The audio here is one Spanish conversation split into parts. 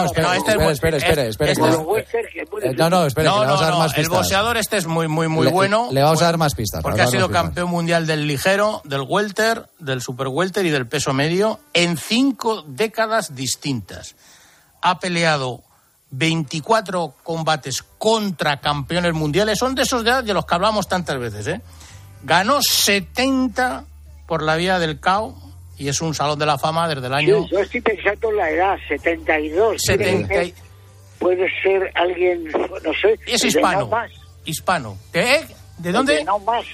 No, espera, No, este es espera, espera, espera, este- espera, este espera. Eh. No, no, espera, no, le vamos a dar el boxeador este es muy, muy, muy Le- bueno. Le vamos a dar más pistas. Porque ha sido campeón mundial del ligero, del welter, del super welter y del peso medio en cinco décadas distintas. Ha peleado 24 combates contra campeones mundiales. Son de esos de, de los que hablamos tantas veces. ¿eh? Ganó 70 por la vía del KO y es un salón de la fama desde el Sí, año yo estoy pensando en la edad, 72. 70. Puede ser- Puede ser alguien, no sé. Es hispano. No más. Hispano. ¿De, ¿De De dónde? No más.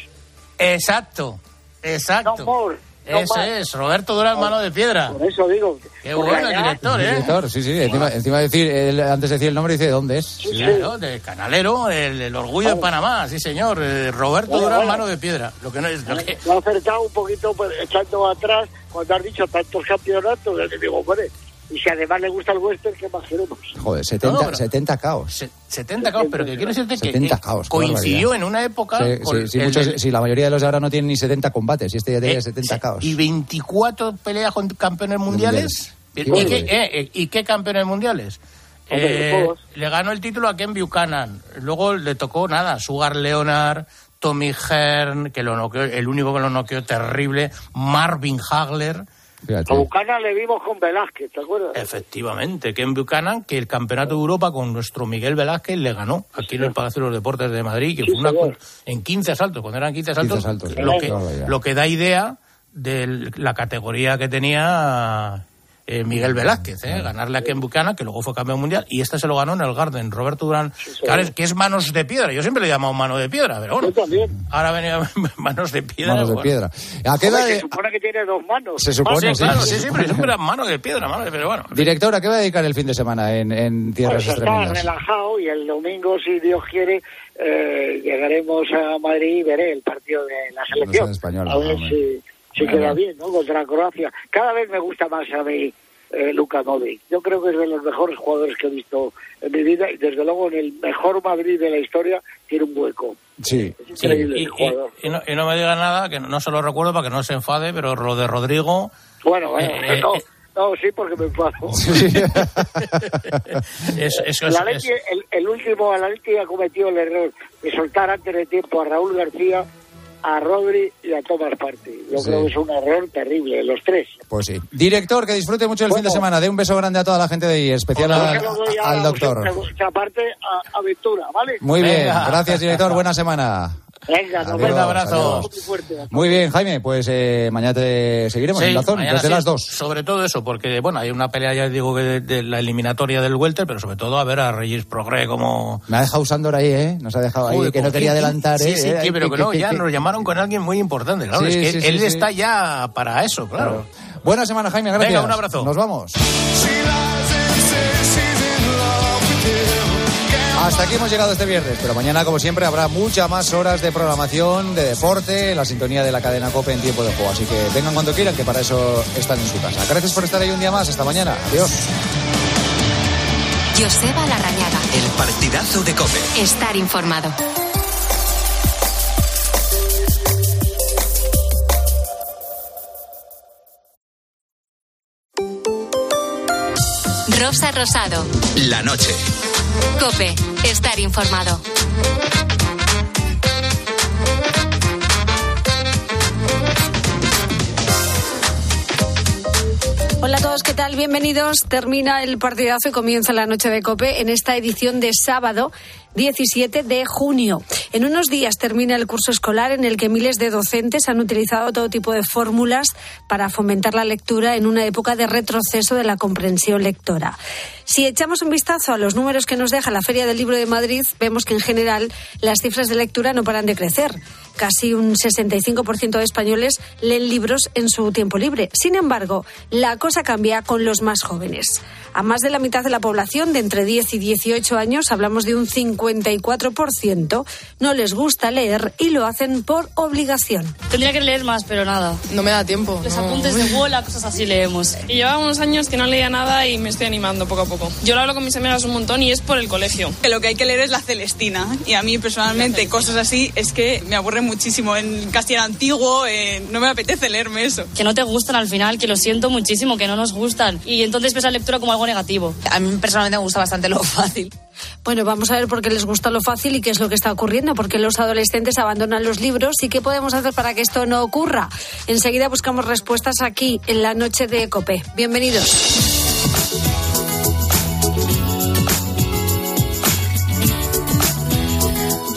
Exacto. Exacto. No more. No Ese más. es, Roberto Durán, mano de piedra. Por eso digo. Qué bueno el director, ¿eh? Director, sí, sí. Encima, encima de decir, él, antes de decir el nombre, dice dónde es. Sí, sí. Claro, de Canalero, el, el orgullo de Panamá, sí señor. eh, Roberto Bueno, Durán, bueno. mano de piedra. Lo que no es, lo que, Lo ha acertado un poquito pues, echando atrás cuando has dicho tantos campeonatos. Le digo, hombre, y si además le gusta el western, ¿qué más queremos? Joder, 70, No, no, pero- 70 caos. se- 70 caos, pero que quiero decirte que 70 eh, caos, coincidió en una época Sí, con sí, sí, el muchos- del- sí, la mayoría de los de ahora no tienen ni 70 combates y este ya tiene eh, 70 sí, caos. y 24 peleas con campeones mundiales. Qué ¿Y, barbaridad. qué, eh, eh, ¿Y qué campeones mundiales? Eh, le ganó el título a Ken Buchanan. Luego le tocó nada, Sugar Leonard, Tommy Hearn, que lo noqueó, el único que lo noqueó terrible, Marvin Hagler. Fíjate. A Bucana le vimos con Velázquez, ¿te acuerdas? Efectivamente, Ken Buchanan, que el campeonato de Europa con nuestro Miguel Velázquez le ganó aquí en el Palacio de los Deportes de Madrid, que Sí, fue una señor. en 15 asaltos, cuando eran 15 asaltos, 15 asaltos, lo, que, lo que da idea de la categoría que tenía eh, Miguel Velázquez, ¿eh? ganarle a Ken Buchanan, que luego fue campeón mundial, y este se lo ganó en el Garden, Roberto Durán, es, que es manos de piedra, yo siempre le he llamado mano de piedra, pero bueno, Yo también. ahora venía manos de piedra. Manos de bueno. piedra. ¿A qué edad se supone que tiene dos manos. Se supone, Sí, claro, sí. sí, sí, pero siempre era mano de piedra, mano de pero bueno. Director, ¿a qué va a dedicar el fin de semana en, en tierras Pues está relajado y el domingo, si Dios quiere, eh, llegaremos a Madrid y veré el partido de la selección. selección española, a ver si, Bueno. queda bien, ¿no? Contra Croacia. Cada vez me gusta más a mí eh, Luka Modric. Yo creo que es de los mejores jugadores que he visto en mi vida y desde luego en el mejor Madrid de la historia tiene un hueco. Sí. Es Sí, increíble y, y- y no, y no me diga nada, que no se lo recuerdo para que no se enfade, pero lo de Rodrigo. Bueno, bueno, Eh, no, eh, no, sí, porque me enfado. Sí. es, es- El, es- Atleti- el, el último Atleti ha cometido el error de soltar antes de tiempo a Raúl García, a Rodri y a Tomás Partey. Yo Sí. creo que es un error terrible, los tres. Pues sí. Director, que disfrute mucho el fin de semana. De un beso grande a toda la gente de ahí, especial a- a al doctor. segunda parte a Aventura, ¿vale? Muy bien, gracias director, buena semana. Venga, nos Adiós, vemos. abrazo. Muy fuerte. Muy bien, Jaime, pues eh, mañana te seguiremos Sí, en Dazón, mañana desde sí, las dos. Sobre todo eso, porque bueno, hay una pelea, ya digo, que de, de la eliminatoria del Welter, pero sobre todo a ver a Regis Progré como. Me ha dejado Usandor ahí, ¿eh? Nos ha dejado ahí, que no ¿con quería adelantar, sí, ¿eh? Sí, que- pero que- que no, que- ya que- nos llamaron con alguien muy importante, claro. Sí, es que sí, él, sí, sí. está ya para eso, claro. Buena semana, Jaime, gracias. Venga, un abrazo. Nos vamos. Hasta aquí hemos llegado este viernes, pero mañana, como siempre, habrá muchas más horas de programación, de deporte, la sintonía de la cadena COPE en tiempo de juego. Así que vengan cuando quieran, que para eso están en su casa. Gracias por estar ahí un día más. Hasta mañana. Adiós. Joseba Larrañaga. El partidazo de Cope. Estar informado. Rosa Rosado. La noche. Cope. Estar informado. Hola a todos, ¿qué tal? Bienvenidos. Termina el partidazo y comienza la noche de Cope en esta edición de sábado 17 de junio. En unos días termina el curso escolar en el que miles de docentes han utilizado todo tipo de fórmulas para fomentar la lectura en una época de retroceso de la comprensión lectora. Si echamos un vistazo a los números que nos deja la Feria del Libro de Madrid, vemos que en general las cifras de lectura no paran de crecer. Casi un 65% de españoles leen libros en su tiempo libre. Sin embargo, la cosa cambia con los más jóvenes. A más de la mitad de la población de entre 10 y 18 años hablamos de un 50 54% no les gusta leer y lo hacen por obligación. Tendría que leer más, pero nada. No me da tiempo. Los no. apuntes de bola, cosas así leemos. Y llevaba unos años que no leía nada y me estoy animando poco a poco. Yo lo hablo con mis amigas un montón y es por el colegio. Que lo que hay que leer es la Celestina. Y a mí personalmente cosas así es que me aburre muchísimo. En castellano antiguo eh, no me apetece leerme eso. Que no te gustan al final, que lo siento muchísimo, que no nos gustan. Y entonces ves la lectura como algo negativo. A mí personalmente me gusta bastante lo fácil. Bueno, vamos a ver por qué les gusta lo fácil y qué es lo que está ocurriendo, porque los adolescentes abandonan los libros y qué podemos hacer para que esto no ocurra. Enseguida buscamos respuestas aquí en la noche de Cope. Bienvenidos.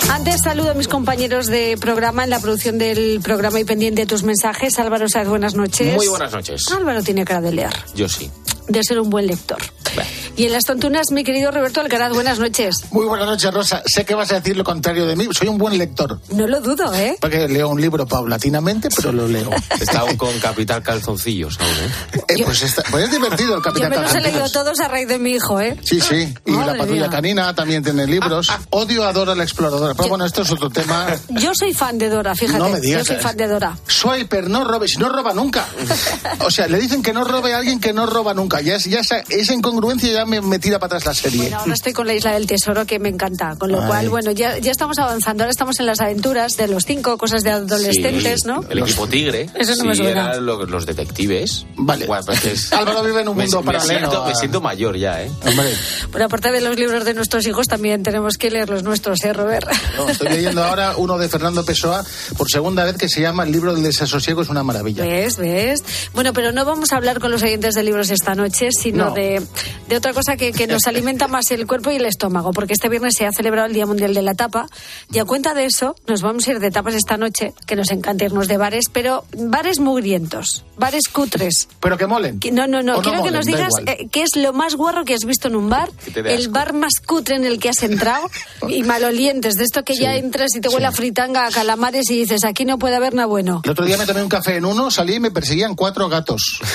Antes saludo a mis compañeros de programa en la producción del programa y pendiente de tus mensajes. Álvaro Sáez, buenas noches. Muy buenas noches. Álvaro tiene cara de leer, Yo sí. de ser un buen lector. Y en las tontunas, mi querido Roberto Alcaraz, buenas noches. Muy buenas noches, Rosa. Sé que vas a decir lo contrario de mí. Soy un buen lector. No lo dudo, ¿eh? Porque leo un libro paulatinamente, pero lo leo. Está aún con Capital Calzoncillos aún, ¿eh? Eh, pues, está- pues es divertido el Yo Capitán me los he Calzoncillos. leído todos a raíz de mi hijo, ¿eh? Sí, sí. Y Madre la patrulla mía. canina también tiene libros. Odio a Dora la exploradora. Pero bueno, esto es otro tema. Yo soy fan de Dora, fíjate. No me digas. Yo soy fan de Dora. Swiper, no robe. Si no roba nunca. O sea, le dicen que no robe a alguien que no roba nunca. Ya, es- ya esa, esa incongruencia ya me, me tira para atrás la serie. Bueno, ahora estoy con la Isla del Tesoro, que me encanta. Con lo Ay. cual, bueno, ya, ya estamos avanzando. Ahora estamos en las aventuras de los cinco, cosas de adolescentes, Sí, ¿no? El equipo Tigre. Eso no me sí, suena. eran lo- los detectives. Vale. Bueno, pues es- Álvaro vive en un me, mundo me paralelo. siento, me a- siento mayor ya, ¿eh? Hombre, Bueno, aparte de los libros de nuestros hijos, también tenemos que leer los nuestros, ¿eh, Robert? no, estoy leyendo ahora uno de Fernando Pessoa por segunda vez que se llama El libro del desasosiego. Es una maravilla. ¿Ves? ¿Ves? Bueno, pero no vamos a hablar con los oyentes de libros esta noche, sino No. de, de otra cosa que, que nos alimenta más el cuerpo y el estómago, porque este viernes se ha celebrado el Día Mundial de la Tapa y a cuenta de eso nos vamos a ir de tapas esta noche, que nos encanta irnos de bares, pero bares mugrientos, bares cutres. Pero que molen. Que- No, no, no. O Quiero que molen, nos da digas eh, qué es lo más guarro que has visto en un bar, Que el bar más cutre en el que has entrado y malolientes, de esto que ya Sí, entras y te huele sí. a fritanga, a calamares y dices, aquí no puede haber nada bueno. El otro día me tomé un café en uno, salí y me perseguían cuatro gatos.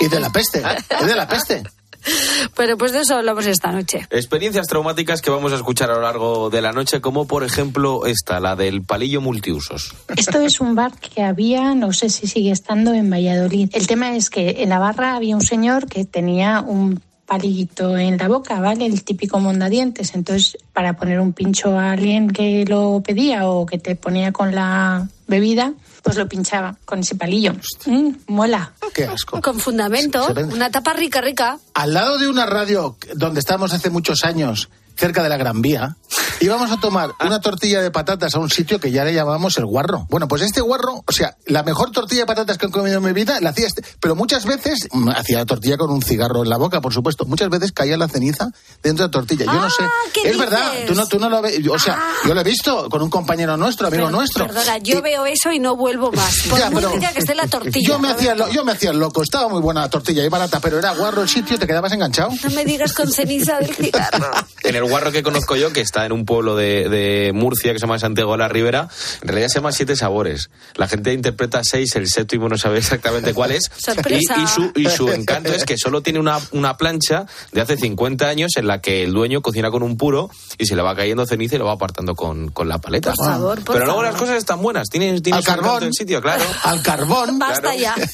Y de la peste, y de la peste. Pero pues de eso hablamos esta noche. Experiencias traumáticas que vamos a escuchar a lo largo de la noche, como por ejemplo esta, la del palillo multiusos. Esto es un bar que había, no sé si sigue estando en Valladolid. El tema es que en la barra había un señor que tenía un palillito en la boca, ¿vale? El típico mondadientes. Entonces, para poner un pincho a alguien que lo pedía o que te ponía con la bebida, pues lo pinchaba con ese palillo. Mm, mola. Qué asco. Con fundamento, Se una tapa rica, rica. Al lado de una radio donde estábamos hace muchos años, cerca de la Gran Vía, íbamos a tomar una tortilla de patatas a un sitio que ya le llamábamos el guarro. Bueno, pues este guarro, o sea, la mejor tortilla de patatas que he comido en mi vida la hacía este, pero muchas veces mm, hacía la tortilla con un cigarro en la boca, por supuesto. Muchas veces caía la ceniza dentro de la tortilla. Yo no Ah, sé. ¿qué Es verdad, dices? tú no, tú no lo ves. O sea, yo lo he visto con un compañero nuestro, amigo Pero, nuestro. Perdona, yo Y- veo eso y no vuelvo más. Por Ya, pero que esté la tortilla. Yo me, hacía, lo- yo me hacía loco, estaba muy buena la tortilla y barata, pero era guarro el sitio, te quedabas enganchado. No me digas con ceniza del cigarro. En el guarro que conozco yo, que está en un pueblo de, de Murcia que se llama Santiago de la Ribera, en realidad se llama Siete Sabores. La gente interpreta seis, el séptimo no sabe exactamente cuál es. Sorpresa. Y, y su, y su encanto es que solo tiene una, una plancha de hace 50 años en la que el dueño cocina con un puro y se le va cayendo ceniza y lo va apartando con, con la paleta. Por favor, por Pero luego favor. las cosas están buenas, tiene, tiene Al carbón. el sitio, claro. Al carbón. Basta ya.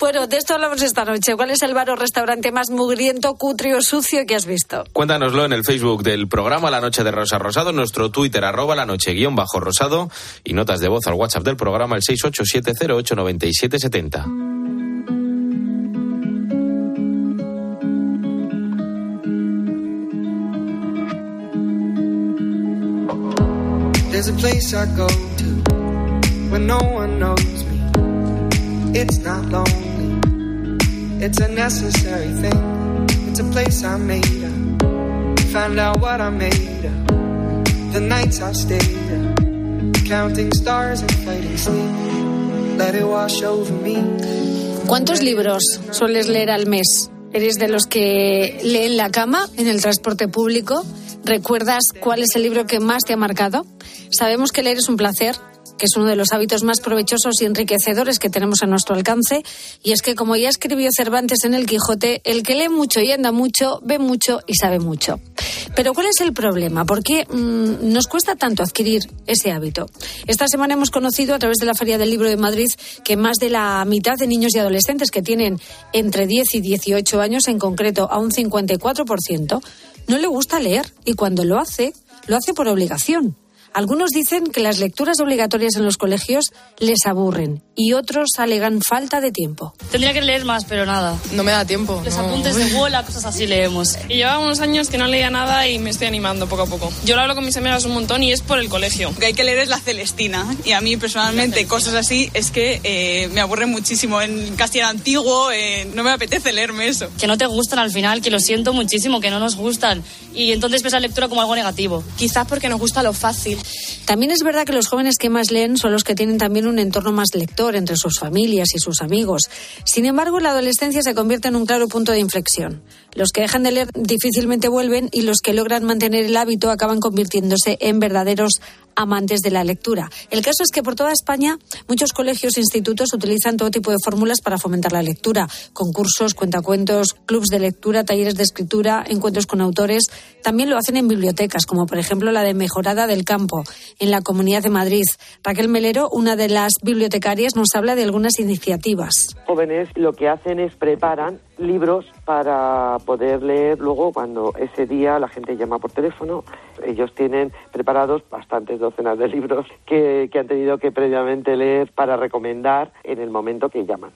Bueno, de esto hablamos esta noche. ¿Cuál es el bar o restaurante más mugriento, cutre o sucio que has visto? Cuéntanoslo en el Facebook del programa La Noche de Rosa Rosado, nuestro Twitter arroba la noche guion bajo rosado y notas de voz al WhatsApp del programa el 687089770. There's a place I go to when no one knows me. It's not lonely, it's a necessary thing. It's a place I made up. Find out what I made up. The nights I've stayed counting stars and fighting sleep. Let it wash over me. ¿Cuántos libros sueles leer al mes? ¿Eres de los que lee en la cama, en el transporte público? ¿Recuerdas cuál es el libro que más te ha marcado? Sabemos que leer es un placer, que es uno de los hábitos más provechosos y enriquecedores que tenemos a nuestro alcance. Y es que, como ya escribió Cervantes en El Quijote, el que lee mucho y anda mucho, ve mucho y sabe mucho. Pero ¿cuál es el problema? ¿Por qué mm, nos cuesta tanto adquirir ese hábito? Esta semana hemos conocido a través de la Feria del Libro de Madrid que más de la mitad de niños y adolescentes que tienen entre 10 y 18 años, en concreto a un 54%, no le gusta leer y cuando lo hace, lo hace por obligación. Algunos dicen que las lecturas obligatorias en los colegios les aburren y otros alegan falta de tiempo. Tendría que leer más, pero nada. No me da tiempo. Los no. apuntes de bola, cosas así leemos. Y llevaba unos años que no leía nada y me estoy animando poco a poco. Yo lo hablo con mis amigas un montón y es por el colegio. Lo que hay que leer es la Celestina. Y a mí personalmente cosas así es que eh, me aburre muchísimo. En castellano antiguo eh, no me apetece leerme eso. Que no te gustan al final, que lo siento muchísimo, que no nos gustan. Y entonces ves la lectura como algo negativo. Quizás porque nos gusta lo fácil. También es verdad que los jóvenes que más leen son los que tienen también un entorno más lector entre sus familias y sus amigos. Sin embargo, la adolescencia se convierte en un claro punto de inflexión. Los que dejan de leer difícilmente vuelven y los que logran mantener el hábito acaban convirtiéndose en verdaderos amantes de la lectura. El caso es que por toda España muchos colegios e institutos utilizan todo tipo de fórmulas para fomentar la lectura. Concursos, cuentacuentos, clubs de lectura, talleres de escritura, encuentros con autores. También lo hacen en bibliotecas, como por ejemplo la de Mejorada del Campo, en la Comunidad de Madrid. Raquel Melero, una de las bibliotecarias, nos habla de algunas iniciativas. Jóvenes lo que hacen es preparan libros para poder leer luego cuando ese día la gente llama por teléfono. Ellos tienen preparados bastantes docenas de libros que, que han tenido que previamente leer para recomendar en el momento que llaman.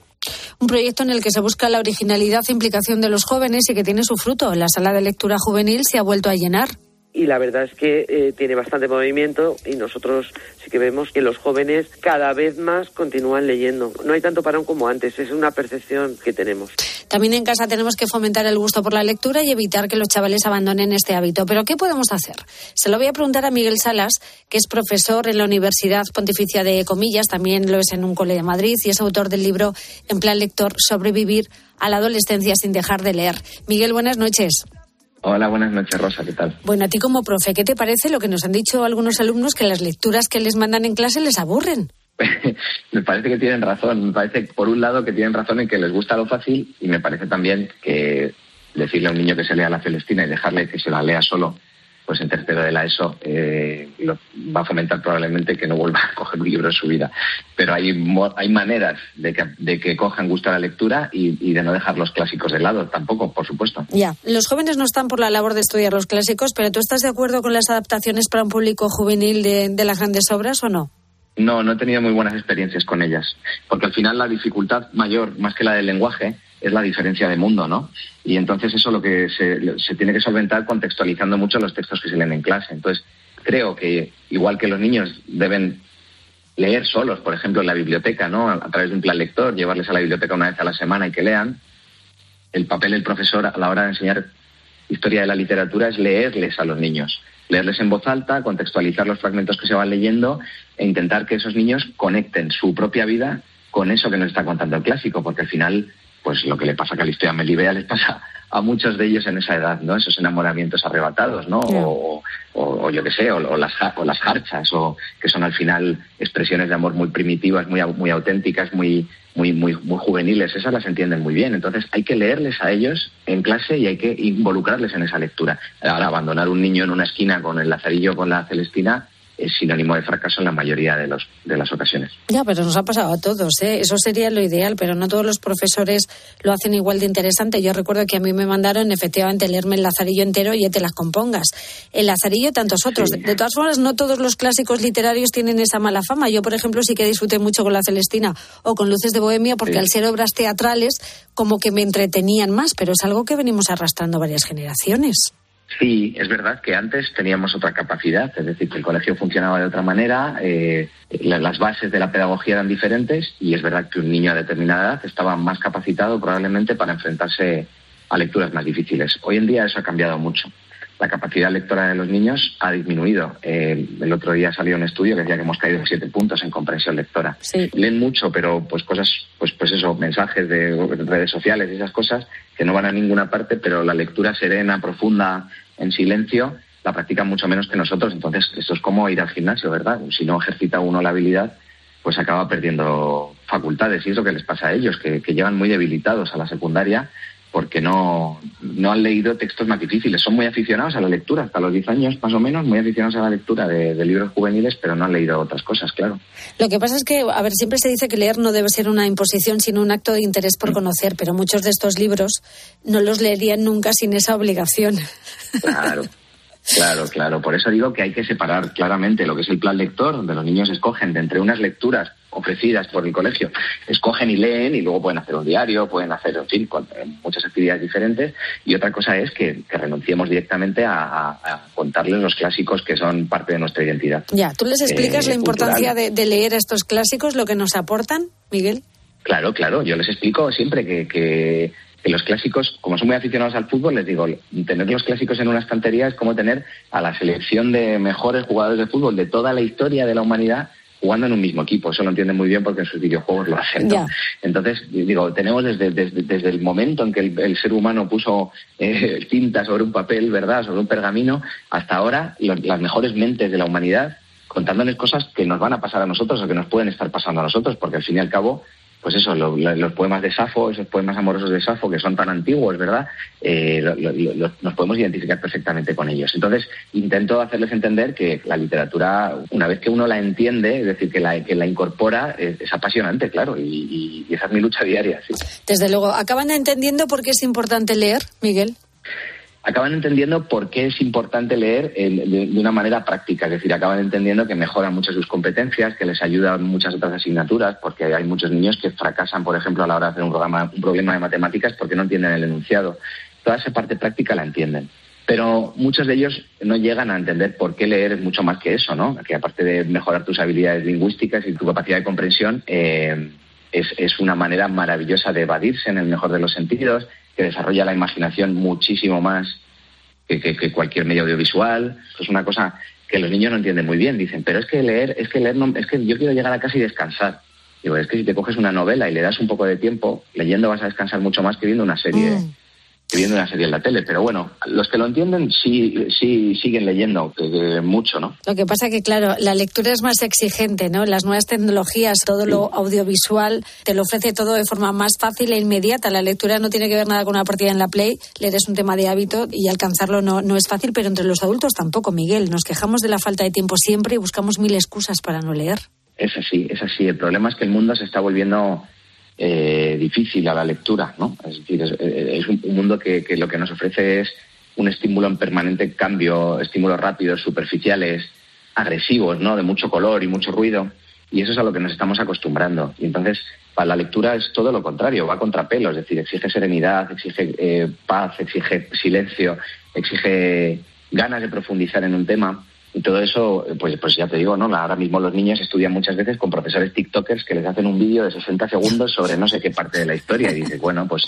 Un proyecto en el que se busca la originalidad e implicación de los jóvenes y que tiene su fruto. La sala de lectura juvenil se ha vuelto a llenar y la verdad es que eh, tiene bastante movimiento y nosotros sí que vemos que los jóvenes cada vez más continúan leyendo. No hay tanto parón como antes, es una percepción que tenemos. También en casa tenemos que fomentar el gusto por la lectura y evitar que los chavales abandonen este hábito. Pero ¿qué podemos hacer? Se lo voy a preguntar a Miguel Salas, que es profesor en la Universidad Pontificia de Comillas, también lo es en un cole de Madrid y es autor del libro En plan lector, sobrevivir a la adolescencia sin dejar de leer. Miguel, buenas noches. Hola, buenas noches, Rosa, ¿qué tal? Bueno, a ti como profe, ¿qué te parece lo que nos han dicho algunos alumnos que las lecturas que les mandan en clase les aburren? me parece que tienen razón. Me parece, por un lado, que tienen razón en que les gusta lo fácil y me parece también que decirle a un niño que se lea la Celestina y dejarle que se la lea solo pues en tercero de la ESO eh, lo, va a fomentar probablemente que no vuelva a coger un libro en su vida. Pero hay, hay maneras de que, de que cojan gusto a la lectura y, y, de no dejar los clásicos de lado, tampoco, por supuesto. Ya, los jóvenes no están por la labor de estudiar los clásicos, pero ¿tú estás de acuerdo con las adaptaciones para un público juvenil de, de las grandes obras o no? No, no he tenido muy buenas experiencias con ellas, porque al final la dificultad mayor, más que la del lenguaje, es la diferencia de mundo, ¿no? Y entonces eso lo que se, tiene que solventar contextualizando mucho los textos que se leen en clase. Entonces, creo que igual que los niños deben leer solos, por ejemplo, en la biblioteca, ¿no? A, través de un plan lector, llevarles a la biblioteca una vez a la semana y que lean, el papel del profesor a la hora de enseñar historia de la literatura es leerles a los niños, leerles en voz alta, contextualizar los fragmentos que se van leyendo e intentar que esos niños conecten su propia vida con eso que nos está contando el clásico, porque al final pues lo que le pasa a Calisteo Melibea les pasa a muchos de ellos en esa edad, ¿no? Esos enamoramientos arrebatados, ¿no? Yeah. O, o, o, yo qué sé, o, o, las, o las jarchas, o que son al final expresiones de amor muy primitivas, muy, muy auténticas, muy, muy, muy, muy juveniles. Esas las entienden muy bien. Entonces hay que leerles a ellos en clase y hay que involucrarles en esa lectura. Ahora, abandonar un niño en una esquina con el lazarillo con la Celestina es sinónimo de fracaso en la mayoría de, los, de las ocasiones. Ya, pero nos ha pasado a todos, ¿eh? Eso sería lo ideal, pero no todos los profesores lo hacen igual de interesante. Yo recuerdo que a mí me mandaron efectivamente leerme el Lazarillo entero y te las compongas. El Lazarillo y tantos otros. Sí. De todas formas, no todos los clásicos literarios tienen esa mala fama. Yo, por ejemplo, sí que disfruté mucho con La Celestina o con Luces de Bohemia porque sí. al ser obras teatrales como que me entretenían más, pero es algo que venimos arrastrando varias generaciones. Sí, es verdad que antes teníamos otra capacidad, es decir, que el colegio funcionaba de otra manera, eh, las bases de la pedagogía eran diferentes y es verdad que un niño a determinada edad estaba más capacitado probablemente para enfrentarse a lecturas más difíciles. Hoy en día eso ha cambiado mucho. La capacidad lectora de los niños ha disminuido. Eh, el otro día salió un estudio que decía que hemos caído siete puntos en comprensión lectora. Sí. Leen mucho, pero pues cosas, pues, pues eso, mensajes de redes sociales y esas cosas que no van a ninguna parte, pero la lectura serena, profunda, en silencio, la practican mucho menos que nosotros. Entonces, esto es como ir al gimnasio, ¿verdad? Si no ejercita uno la habilidad, pues acaba perdiendo facultades. Y es lo que les pasa a ellos, que, que llevan muy debilitados a la secundaria porque no, no han leído textos más difíciles. Son muy aficionados a la lectura, hasta los 10 años más o menos, muy aficionados a la lectura de, de libros juveniles, pero no han leído otras cosas, claro. Lo que pasa es que, a ver, siempre se dice que leer no debe ser una imposición, sino un acto de interés por conocer, pero muchos de estos libros no los leerían nunca sin esa obligación. Claro. Claro, claro. Por eso digo que hay que separar claramente lo que es el plan lector, donde los niños escogen de entre unas lecturas ofrecidas por el colegio, escogen y leen y luego pueden hacer un diario, pueden hacer, en fin, con, eh, muchas actividades diferentes. Y otra cosa es que, que renunciemos directamente a, a- a contarles los clásicos que son parte de nuestra identidad. Ya, ¿tú les explicas Eh, la importancia de, de leer estos clásicos, lo que nos aportan, Miguel? Claro, claro. Yo les explico siempre que, que- que los clásicos, como son muy aficionados al fútbol, les digo, tener los clásicos en una estantería es como tener a la selección de mejores jugadores de fútbol de toda la historia de la humanidad jugando en un mismo equipo. Eso lo entienden muy bien porque en sus videojuegos lo hacen. Entonces, digo, tenemos desde, desde, desde el momento en que el, el ser humano puso eh, tinta sobre un papel, ¿verdad?, sobre un pergamino, hasta ahora las mejores mentes de la humanidad contándoles cosas que nos van a pasar a nosotros o que nos pueden estar pasando a nosotros, porque al fin y al cabo, pues eso, lo- lo- los poemas de Safo, esos poemas amorosos de Safo, que son tan antiguos, ¿verdad? Eh, nos podemos identificar perfectamente con ellos. Entonces, intento hacerles entender que la literatura, una vez que uno la entiende, es decir, que la, que la incorpora, es, apasionante, claro, y, y- y esa es mi lucha diaria, sí. Desde luego, ¿acaban entendiendo por qué es importante leer, Miguel? Acaban entendiendo por qué es importante leer eh, de, una manera práctica, es decir, acaban entendiendo que mejoran muchas sus competencias, que les ayudan muchas otras asignaturas, porque hay muchos niños que fracasan, por ejemplo, a la hora de hacer un, programa, problema de matemáticas porque no entienden el enunciado. Toda esa parte práctica la entienden. Pero muchos de ellos no llegan a entender por qué leer es mucho más que eso, ¿no? Que aparte de mejorar tus habilidades lingüísticas y tu capacidad de comprensión, eh, es, es una manera maravillosa de evadirse en el mejor de los sentidos, que desarrolla la imaginación muchísimo más que, que- cualquier medio audiovisual. Es una cosa que los niños no entienden muy bien. Dicen, pero es que leer, es que leer, no- es que yo quiero llegar a casa y descansar. Digo, es que si te coges una novela y le das un poco de tiempo, leyendo vas a descansar mucho más que viendo una serie. Que viendo una serie en la tele. Pero bueno, los que lo entienden sí, sí siguen leyendo que- que mucho, ¿no? Lo que pasa que, claro, la lectura es más exigente, ¿no? Las nuevas tecnologías, todo lo audiovisual, te lo ofrece todo de forma más fácil e inmediata. La lectura no tiene que ver nada con una partida en la Play. Leer es un tema de hábito y alcanzarlo no, no es fácil, pero entre los adultos tampoco, Miguel. Nos quejamos de la falta de tiempo siempre y buscamos mil excusas para no leer. Es así, es así. El problema es que el mundo se está volviendo eh, difícil a la lectura, ¿no? Es decir, es, es un, un mundo que, lo que nos ofrece es un estímulo en permanente cambio, estímulos rápidos, superficiales, agresivos, ¿no? De mucho color y mucho ruido. Y eso es a lo que nos estamos acostumbrando. Y entonces, para la lectura es todo lo contrario, va a contrapelo, es decir, exige serenidad, exige eh, paz, exige silencio, exige ganas de profundizar en un tema. Y todo eso, pues, pues ya te digo, ¿no? Ahora mismo los niños estudian muchas veces con profesores TikTokers que les hacen un vídeo de 60 segundos sobre no sé qué parte de la historia y dices, bueno, pues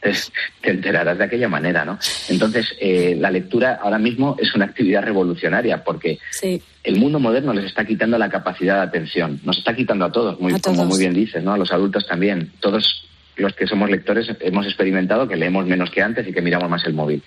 te, te enterarás de aquella manera, ¿no? Entonces, eh, la lectura ahora mismo es una actividad revolucionaria porque Sí. el mundo moderno les está quitando la capacidad de atención. Nos está quitando a todos, muy, A como muy bien dices, ¿no? A los adultos también. Todos los que somos lectores hemos experimentado que leemos menos que antes y que miramos más el móvil.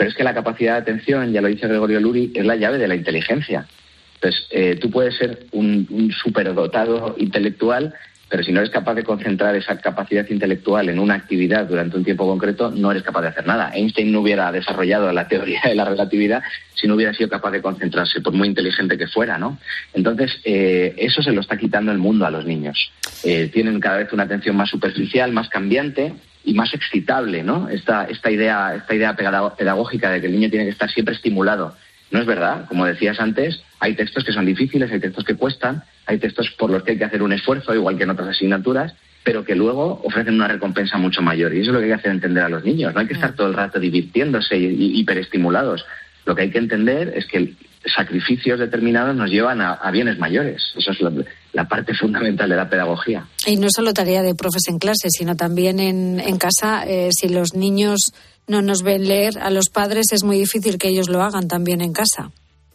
Pero es que la capacidad de atención, ya lo dice Gregorio Luri, es la llave de la inteligencia. Entonces, eh, tú puedes ser un, superdotado intelectual, pero si no eres capaz de concentrar esa capacidad intelectual en una actividad durante un tiempo concreto, no eres capaz de hacer nada. Einstein no hubiera desarrollado la teoría de la relatividad si no hubiera sido capaz de concentrarse, por muy inteligente que fuera, ¿no? Entonces, eh, eso se lo está quitando el mundo a los niños. Eh, tienen cada vez una atención más superficial, más cambiante y más excitable, ¿no? Esta, esta idea, esta idea pedagógica de que el niño tiene que estar siempre estimulado. No es verdad, como decías antes, hay textos que son difíciles, hay textos que cuestan, hay textos por los que hay que hacer un esfuerzo, igual que en otras asignaturas, pero que luego ofrecen una recompensa mucho mayor. Y eso es lo que hay que hacer entender a los niños. No hay que estar todo el rato divirtiéndose y, y hiperestimulados. Lo que hay que entender es que sacrificios determinados nos llevan a, a bienes mayores. Eso es la, la parte fundamental de la pedagogía. Y no solo tarea de profes en clase, sino también en, en casa. eh, si los niños no nos ven leer, a los padres es muy difícil que ellos lo hagan también en casa.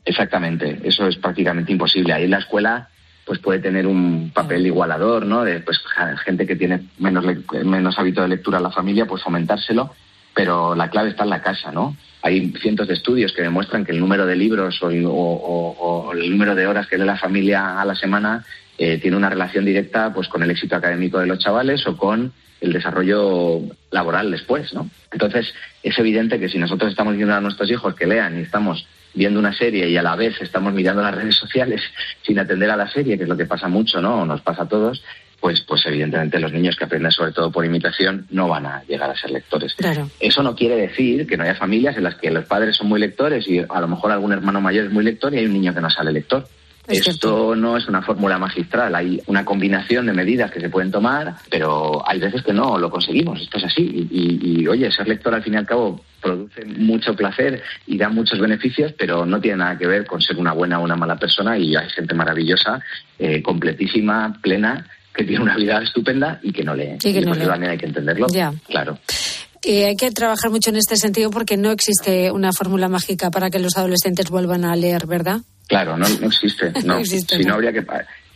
Exactamente, eso es prácticamente imposible. Ahí la escuela pues puede tener un papel igualador, ¿no? De pues gente que tiene menos menos hábito de lectura en la familia, pues fomentárselo, pero la clave está en la casa, ¿no? Hay cientos de estudios que demuestran que el número de libros o, el- número de horas que lee la familia a la semana eh, tiene una relación directa pues con el éxito académico de los chavales o con el desarrollo laboral después, ¿no? Entonces, es evidente que si nosotros estamos diciendo a nuestros hijos que lean y estamos viendo una serie y a la vez estamos mirando las redes sociales sin atender a la serie, que es lo que pasa mucho, ¿no? Nos pasa a todos, pues, pues evidentemente los niños que aprenden sobre todo por imitación no van a llegar a ser lectores. Claro. Eso no quiere decir que no haya familias en las que los padres son muy lectores y a lo mejor algún hermano mayor es muy lector y hay un niño que no sale lector. Es Esto no es una fórmula magistral, hay una combinación de medidas que se pueden tomar, pero hay veces que no lo conseguimos, esto es así. Y, y- y, oye, ser lector al fin y al cabo produce mucho placer y da muchos beneficios, pero no tiene nada que ver con ser una buena o una mala persona y hay gente maravillosa, eh, completísima, plena, que tiene una vida estupenda y que no lee. Y que no pues lee. también hay que entenderlo. Ya. Claro. Y hay que trabajar mucho en este sentido porque no existe una fórmula mágica para que los adolescentes vuelvan a leer, ¿verdad? Claro, no, no existe. No No, existe, si no no. habría que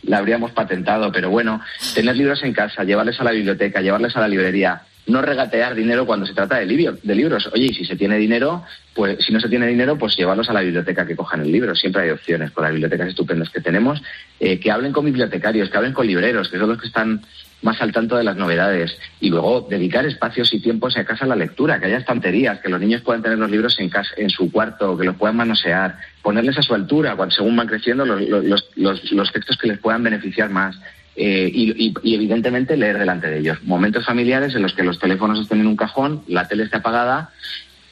la habríamos patentado, pero bueno, tener libros en casa, llevarles a la biblioteca, llevarles a la librería, no regatear dinero cuando se trata de, de libros. Oye, y si se tiene dinero, pues si no se tiene dinero, pues llevarlos a la biblioteca que cojan el libro. Siempre hay opciones con las bibliotecas estupendas que tenemos, eh, que hablen con bibliotecarios, que hablen con libreros, que son los que están más al tanto de las novedades y luego dedicar espacios y tiempos a casa a la lectura, que haya estanterías, que los niños puedan tener los libros en casa, en su cuarto, que los puedan manosear, ponerles a su altura cuando según van creciendo los, los, los textos que les puedan beneficiar más. Eh, y, y- y, evidentemente leer delante de ellos. Momentos familiares en los que los teléfonos estén en un cajón, la tele esté apagada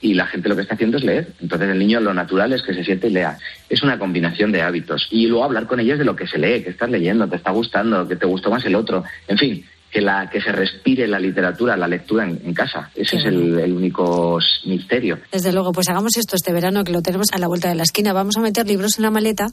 y la gente lo que está haciendo es leer. Entonces el niño lo natural es que se siente y lea. Es una combinación de hábitos. Y luego hablar con ellos de lo que se lee, que estás leyendo, te está gustando, que te gustó más el otro. En fin, que, la, que se respire la literatura, la lectura en, en casa. Ese es el, el único misterio. Desde luego, pues hagamos esto este verano que lo tenemos a la vuelta de la esquina. Vamos a meter libros en la maleta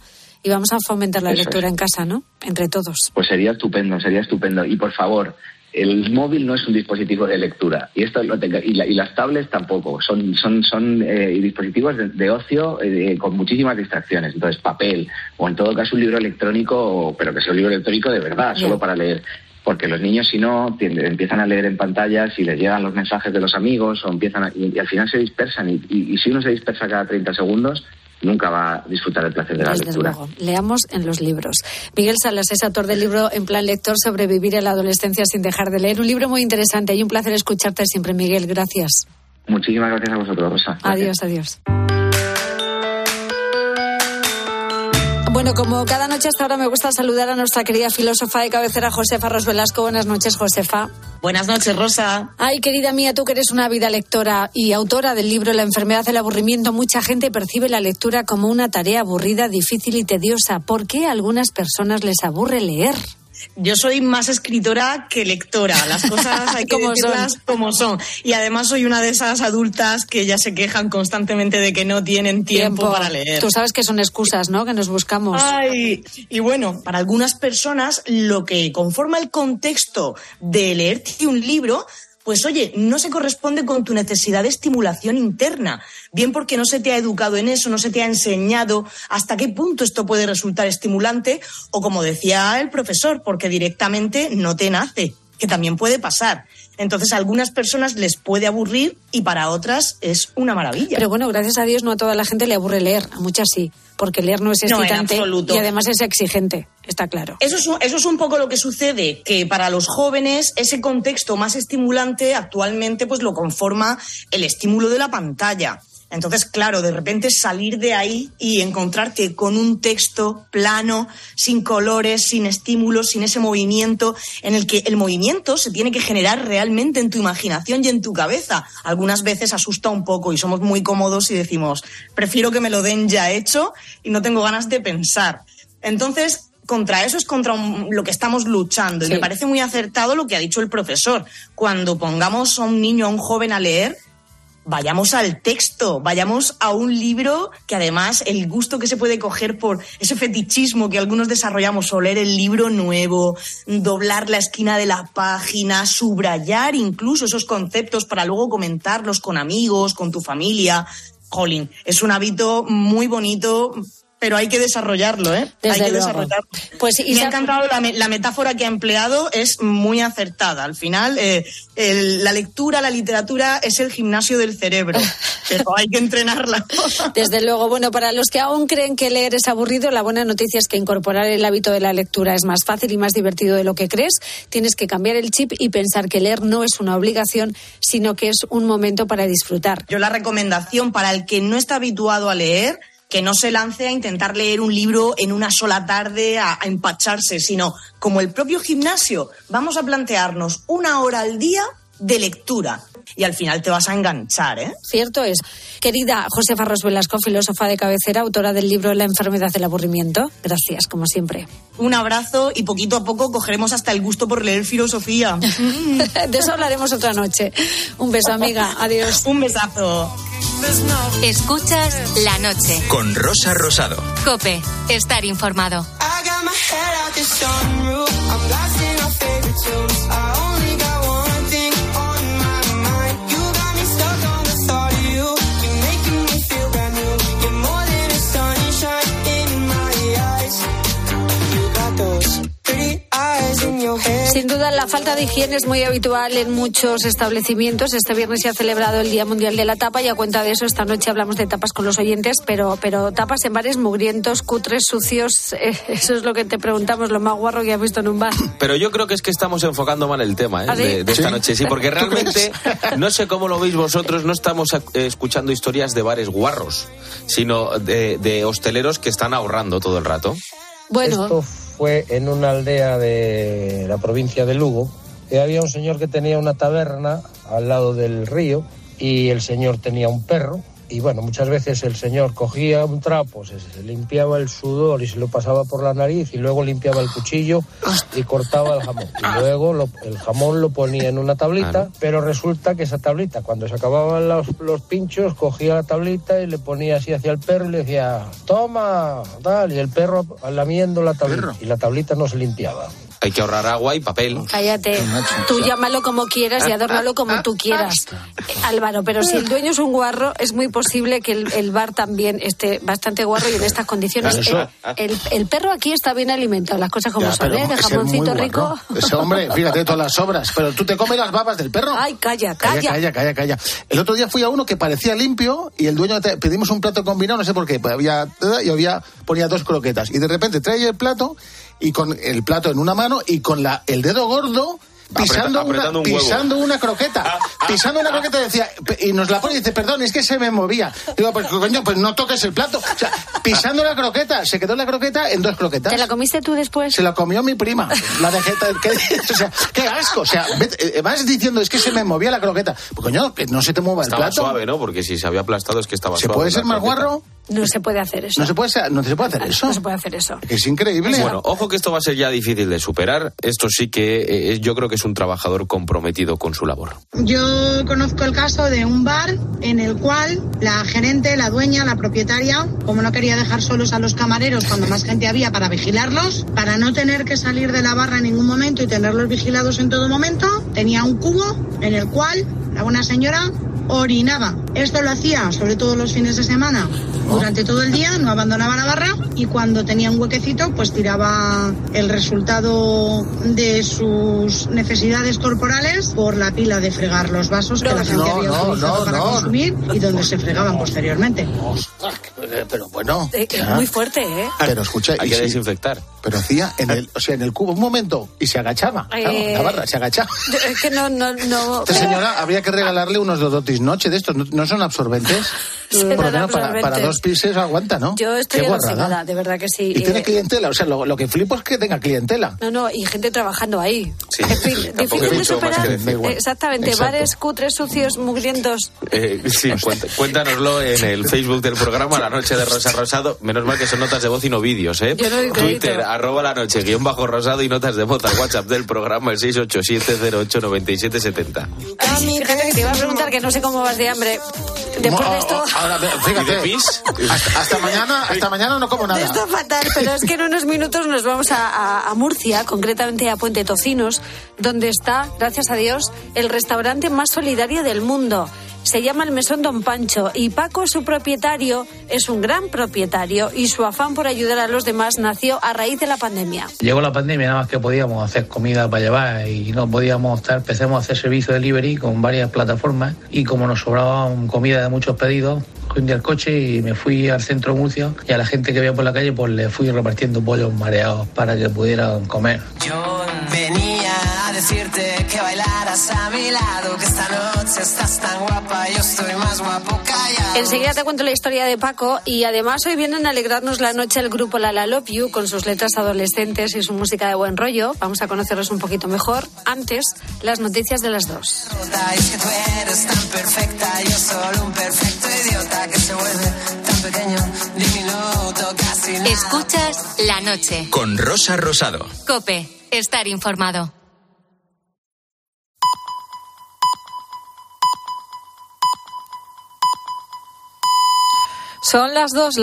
y vamos a fomentar la Eso lectura es. en casa, ¿no? Entre todos. Pues sería estupendo, sería estupendo. Y por favor, el móvil no es un dispositivo de lectura y esto lo tenga- y, la- y las tablets tampoco. Son son son eh, dispositivos de, de ocio eh, con muchísimas distracciones. Entonces papel o en todo caso un libro electrónico, pero que sea un libro electrónico de verdad, solo para leer. Porque los niños, si no, empiezan a leer en pantallas y les llegan los mensajes de los amigos o empiezan a- y, y al final se dispersan. Y si uno se dispersa cada 30 segundos, nunca va a disfrutar el placer de la Desde lectura. luego. Leamos en los libros. Miguel Salas es autor del libro En plan lector, sobrevivir en la adolescencia sin dejar de leer. Un libro muy interesante y un placer escucharte siempre, Miguel. Gracias. Muchísimas gracias a vosotros, Rosa. Adiós, adiós. Bueno, como cada noche hasta ahora me gusta saludar a nuestra querida filósofa de cabecera, Josefa Ros Velasco. Buenas noches, Josefa. Buenas noches, Rosa. Ay, querida mía, tú que eres una vida lectora y autora del libro La enfermedad del aburrimiento, mucha gente percibe la lectura como una tarea aburrida, difícil y tediosa. ¿Por qué a algunas personas les aburre leer? Yo soy más escritora que lectora. Las cosas hay que Como decirlas son. como son. Y además soy una de esas adultas que ya se quejan constantemente de que no tienen tiempo, para leer. Tú sabes que son excusas, ¿no? Que nos buscamos. Ay, y bueno, para algunas personas lo que conforma el contexto de leerte un libro, pues oye, no se corresponde con tu necesidad de estimulación interna. Bien porque no se te ha educado en eso, no se te ha enseñado hasta qué punto esto puede resultar estimulante, o como decía el profesor, porque directamente no te nace, que también puede pasar. Entonces a algunas personas les puede aburrir y para otras es una maravilla. Pero bueno, gracias a Dios no a toda la gente le aburre leer, a muchas sí, porque leer no es No, excitante absoluto. y además es exigente, está claro. Eso es, un- eso es un poco lo que sucede, que para los jóvenes ese contexto más estimulante actualmente pues lo conforma el estímulo de la pantalla. Entonces, claro, de repente salir de ahí y encontrarte con un texto plano, sin colores, sin estímulos, sin ese movimiento, en el que el movimiento se tiene que generar realmente en tu imaginación y en tu cabeza. Algunas veces asusta un poco y somos muy cómodos y decimos, prefiero que me lo den ya hecho y no tengo ganas de pensar. Entonces, contra eso es contra un- lo que estamos luchando. Y me parece muy acertado lo que ha dicho el profesor. Cuando pongamos a un niño, a un joven a leer, vayamos al texto, vayamos a un libro que además el gusto que se puede coger por ese fetichismo que algunos desarrollamos, o leer el libro nuevo, doblar la esquina de la página, subrayar incluso esos conceptos para luego comentarlos con amigos, con tu familia. Jolín, es un hábito muy bonito pero hay que desarrollarlo, ¿eh? Desde hay que luego. desarrollarlo. Pues Me ha encantado la, la metáfora que ha empleado, es muy acertada. Al final, eh, el- la lectura, la literatura es el gimnasio del cerebro, pero hay que entrenarla. Desde luego, bueno, para los que aún creen que leer es aburrido, la buena noticia es que incorporar el hábito de la lectura es más fácil y más divertido de lo que crees. Tienes que cambiar el chip y pensar que leer no es una obligación, sino que es un momento para disfrutar. Yo la recomendación para el que no está habituado a leer, que no se lance a intentar leer un libro en una sola tarde, a, empacharse, sino como el propio gimnasio, vamos a plantearnos una hora al día de lectura. Y al final te vas a enganchar, ¿eh? Cierto es. Querida Josefa Ros Velasco, filósofa de cabecera, autora del libro La enfermedad del aburrimiento. Gracias, como siempre. Un abrazo y poquito a poco cogeremos hasta el gusto por leer filosofía. De eso hablaremos otra noche. Un beso, amiga. Adiós. Un besazo. Escuchas la noche. Con Rosa Rosado. Cope, estar informado. I got my head out Sin duda, la falta de higiene es muy habitual en muchos establecimientos. Este viernes se ha celebrado el Día Mundial de la Tapa y a cuenta de eso, esta noche hablamos de tapas con los oyentes, pero, pero tapas en bares mugrientos, cutres, sucios. eh, eso es lo que te preguntamos, lo más guarro que has visto en un bar. Pero yo creo que es que estamos enfocando mal el tema ¿eh? ¿Ah, de, de esta ¿Sí? noche, sí, porque ¿Tú realmente no sé cómo lo veis vosotros, no estamos eh, escuchando historias de bares guarros, sino de, de hosteleros que están ahorrando todo el rato. Bueno, Esto fue en una aldea de la provincia de Lugo. Y había un señor que tenía una taberna al lado del río y el señor tenía un perro. Y bueno, muchas veces el señor cogía un trapo, se, se limpiaba el sudor y se lo pasaba por la nariz y luego limpiaba el cuchillo y cortaba el jamón. Y luego lo- el jamón lo ponía en una tablita, pero resulta que esa tablita, cuando se acababan los, los pinchos, cogía la tablita y le ponía así hacia el perro y le decía, toma, tal, y el perro lamiendo la tablita. Y la tablita no se limpiaba. Hay que ahorrar agua y papel. cállate. Tú llámalo como quieras y adórnalo como tú quieras. Eh, Álvaro, pero si el dueño es un guarro, es muy posible que el, el bar también esté bastante guarro y en estas condiciones. Claro, El, el- el perro aquí está bien alimentado, las cosas como Ya, son, ¿eh? De jamoncito rico. Ese hombre, fíjate todas las sobras. Pero tú te comes las babas del perro. Ay, calla, Calla, calla. calla, calla, calla. El otro día fui a uno que parecía limpio y el dueño te- pedimos un plato combinado, no sé por qué, pues había y había ponía dos croquetas y de repente trae el plato y con el plato en una mano y con la el dedo gordo pisando, Apreta- una, un pisando una croqueta, pisando una croqueta decía y nos la pone y dice, "Perdón, es que se me movía." Digo, pues coño, pues no toques el plato. O sea, pisando la croqueta, se quedó la croqueta en dos croquetas. ¿Te la comiste tú después? Se la comió mi prima. La dejé. o sea, qué asco. O sea, eh, vas diciendo, es que se me movía la croqueta. Pues coño, que no se te mueva el Estaba plato. suave, ¿no? Porque si se había aplastado es que estaba ¿Se suave. puede la ser más croqueta. guarro? No se puede hacer eso. No se puede, ser- no se puede hacer eso. No se puede hacer eso. Es increíble. Bueno, ojo que esto va a ser ya difícil de superar. Esto sí que eh, yo creo que es un trabajador comprometido con su labor. Yo conozco el caso de un bar en el cual la gerente, la dueña, la propietaria, como no quería dejar solos a los camareros cuando más gente había para vigilarlos, para no tener que salir de la barra en ningún momento y tenerlos vigilados en todo momento, tenía un cubo en el cual la buena señora orinaba. Esto lo hacía sobre todo los fines de semana. Durante todo el día no abandonaba la barra y cuando tenía un huequecito pues tiraba el resultado de sus necesidades corporales por la pila de fregar los vasos que la gente no, había utilizado no, para no. consumir y donde se fregaban posteriormente. Eh, Pero bueno. Eh, que es ya. muy fuerte, ¿eh? Pero escucha, Hay y que si- desinfectar. pero hacía en el, o sea, en el cubo un momento y se agachaba. claro, Eh, la barra se agachaba. Es que no, no, no. Esta señora habría que regalarle unos dodotis noche de estos. ¿No, no son absorbentes? Serán Por lo menos para, dos pises aguanta, ¿no? Yo estoy Qué guarrada. alucinada, de verdad que sí. Y tiene Eh, clientela. O sea, lo, lo que flipo es que tenga clientela. No, no, y gente trabajando ahí. Sí, En fin, difícil de superar. Exactamente, Exacto. bares cutres, sucios, mugrientos. Eh, sí, cuéntanoslo en el Facebook del programa La Noche de Rosa Rosado. Menos mal que son notas de voz y no vídeos, ¿eh? Yo no. Twitter, arroba la noche, guion bajo rosado y notas de voz al WhatsApp del programa, el 687089770. Fíjate que te iba a preguntar que no sé cómo vas de hambre. Después de esto. Ahora, fíjate. ¿Y de pis? Hasta, hasta mañana, hasta mañana no como nada. Está fatal, pero es que en unos minutos nos vamos a, a- a Murcia, concretamente a Puente Tocinos, donde está, gracias a Dios, el restaurante más solidario del mundo. Se llama el Mesón Don Pancho y Paco, su propietario, es un gran propietario y su afán por ayudar a los demás nació a raíz de la pandemia. Llegó la pandemia, nada más que podíamos hacer comida para llevar y no podíamos estar, empecemos a hacer servicio de delivery con varias plataformas y como nos sobraba comida de muchos pedidos, cogí el coche y me fui al centro de Murcia y a la gente que había por la calle pues le fui repartiendo pollos mareados para que pudieran comer. Yo venía a decirte que bailaras a mi lado, que esta noche estás tan guapa, yo estoy más guapo callado. Enseguida te cuento la historia de Paco y además hoy vienen a alegrarnos la noche el grupo La La Love You con sus letras adolescentes y su música de buen rollo. Vamos a conocerlos un poquito mejor. Antes, las noticias de las dos. Es que tú eres tan perfecta, yo solo un perfecto idiota que se vuelve tan pequeño, diminuto, casi nada. Escuchas la noche. Con Rosa Rosado. Cope, estar informado. Son las dos.